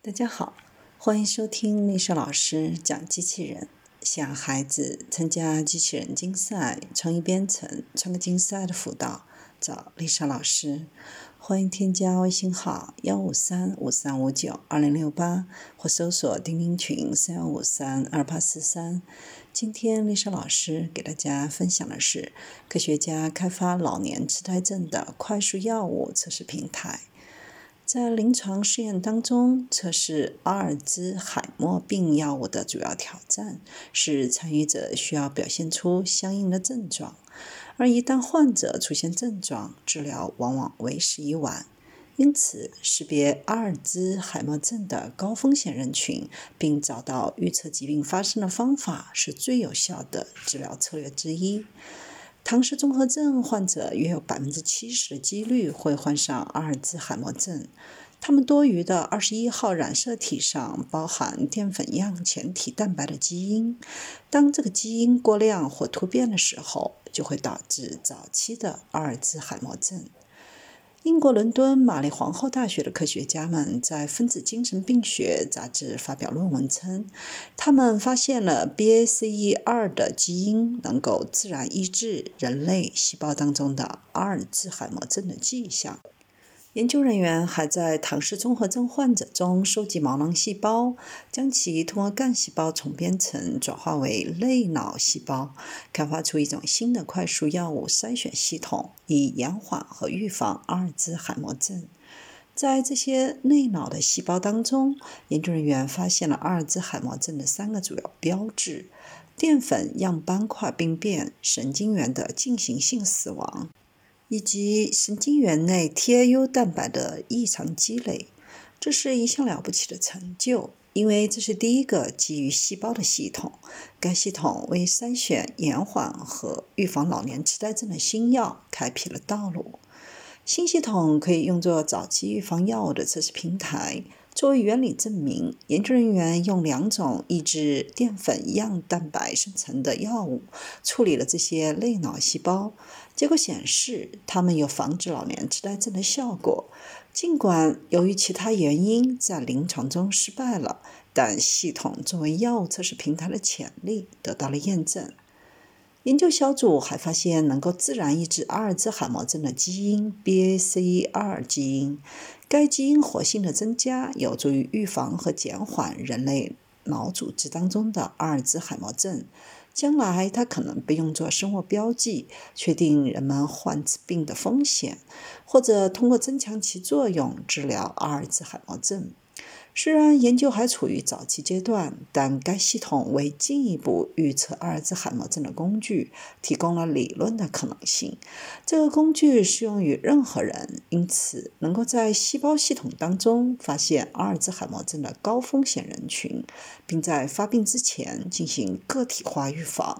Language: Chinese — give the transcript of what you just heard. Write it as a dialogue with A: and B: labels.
A: 大家好，欢迎收听丽莎老师讲机器人。想孩子参加机器人竞赛、创意编程、创客竞赛的辅导，找丽莎老师。欢迎添加微信号幺五三五三五九二零六八，或搜索钉钉群三幺五三二八四三。今天丽莎老师给大家分享的是科学家开发老年痴呆症的快速药物测试平台。在临床试验当中，测试阿尔兹海默病药物的主要挑战是参与者需要表现出相应的症状，而一旦患者出现症状，治疗往往为时已晚。因此，识别阿尔兹海默症的高风险人群，并找到预测疾病发生的方法，是最有效的治疗策略之一。唐氏综合症患者约有百分之七十的几率会患上阿尔兹海默症。他们多余的二十一号染色体上包含淀粉样前体蛋白的基因，当这个基因过量或突变的时候，就会导致早期的阿尔兹海默症。英国伦敦玛丽皇后大学的科学家们在《分子精神病学》杂志发表论文称，他们发现了 BACE 二的基因能够自然抑制人类细胞当中的阿尔兹海默症的迹象。研究人员还在唐氏综合症患者中收集毛囊细胞，将其通过干细胞重编程转化为类脑细胞，开发出一种新的快速药物筛选系统，以延缓和预防阿尔兹海默症。在这些类脑的细胞当中，研究人员发现了阿尔兹海默症的三个主要标志：淀粉样斑块病变、神经元的进行性死亡。以及神经元内 TIU 蛋白的异常积累，这是一项了不起的成就，因为这是第一个基于细胞的系统。该系统为筛选、延缓和预防老年痴呆症的新药开辟了道路。新系统可以用作早期预防药物的测试平台。作为原理证明，研究人员用两种抑制淀粉样蛋白生成的药物处理了这些类脑细胞，结果显示它们有防止老年痴呆症的效果。尽管由于其他原因在临床中失败了，但系统作为药物测试平台的潜力得到了验证。研究小组还发现，能够自然抑制阿尔兹海默症的基因 BACE2 基因。该基因活性的增加有助于预防和减缓人类脑组织当中的阿尔兹海默症。将来，它可能被用作生物标记，确定人们患此病的风险，或者通过增强其作用治疗阿尔兹海默症。虽然研究还处于早期阶段，但该系统为进一步预测阿尔兹海默症的工具提供了理论的可能性。这个工具适用于任何人，因此能够在细胞系统当中发现阿尔兹海默症的高风险人群，并在发病之前进行个体化预防。